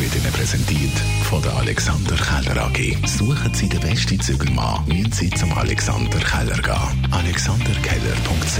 wird Ihnen präsentiert von der Alexander Keller AG. Suchen Sie den besten Zügelmann, müssen Sie zum Alexander Keller gehen. AlexanderKeller.ch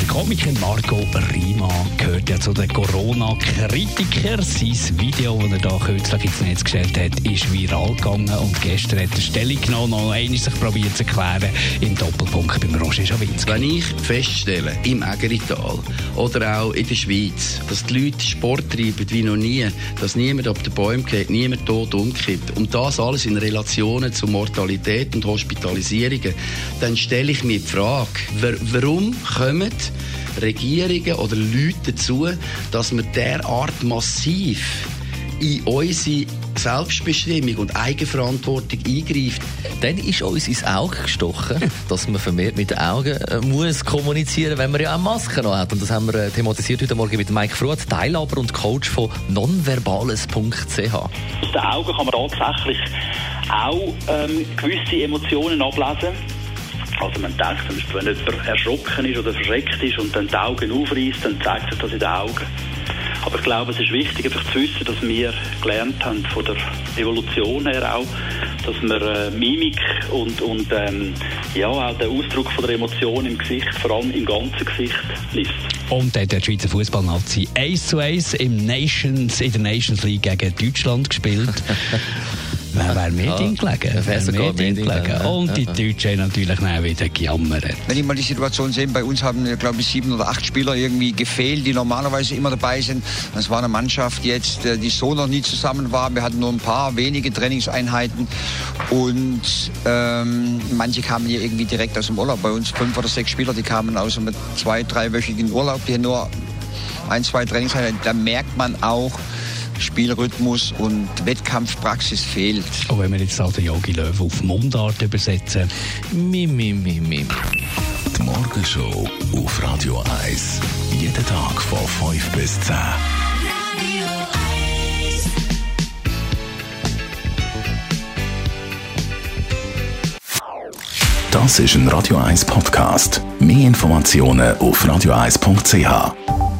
Der Komiker Marco Rima gehört ja zu den Corona-Kritikern. Sein Video, das er da kürzlich ins Netz gestellt hat, ist viral gegangen und gestern hat er Stellung genommen, noch einmal sich probiert zu erklären im Doppelpunkt beim Roger Schawinski. Wenn ich feststelle, im Ägerital oder auch in der Schweiz, dass die Leute Sport treiben wie noch nie, dass niemand auf den Bäumen geht, niemand tot umkippt und das alles in Relationen zu Mortalität und Hospitalisierungen, dann stelle ich mir die Frage, warum kommen Regierungen oder Leute dazu, dass wir derart massiv in unsere Selbstbestimmung und Eigenverantwortung eingreift. Dann ist uns ins Auge gestochen, dass man vermehrt mit den Augen äh, muss kommunizieren, wenn man ja auch Masken noch hat. Und das haben wir äh, thematisiert heute Morgen mit Mike Fruth, Teilhaber und Coach von nonverbales.ch. Aus den Augen kann man tatsächlich auch ähm, gewisse Emotionen ablesen. Also man denkt zum Beispiel, wenn jemand erschrocken ist oder verschreckt ist und dann die Augen aufreißt, dann zeigt sich das in den Augen. Aber ich glaube, es ist wichtig, einfach zu wissen, dass wir gelernt haben von der Evolution her auch, dass man äh, Mimik und, und ähm, ja, auch den Ausdruck von der Emotion im Gesicht, vor allem im ganzen Gesicht, liest. Und dann hat der Schweizer Fußballnazi 1 zu 1 im Nations, in der Nations League gegen Deutschland gespielt. Wer wäre mehr drin gelegen? Wer mehr drin gelegen? Und die Deutschen natürlich dann wieder gejammert. Wenn ich mal die Situation sehe, bei uns haben, glaube ich, sieben oder acht Spieler irgendwie gefehlt, die normalerweise immer dabei sind. Das war eine Mannschaft jetzt, äh, die so noch nie zusammen war. Wir hatten nur ein paar wenige Trainingseinheiten und ähm, manche kamen hier irgendwie direkt aus dem Urlaub. Bei uns fünf oder sechs Spieler, die kamen aus einem zwei, dreiwöchigen Urlaub, die nur ein, zwei Trainingseinheiten. Da merkt man auch, Spielrhythmus und Wettkampfpraxis fehlt. Und wenn wir jetzt also Yogi Löw auf Mundart übersetzen, mi, mi, mi, mi. Die Morgenshow auf Radio 1. Jeden Tag von 5 bis 10. Das ist ein Radio 1 Podcast. Mehr Informationen auf radio1.ch.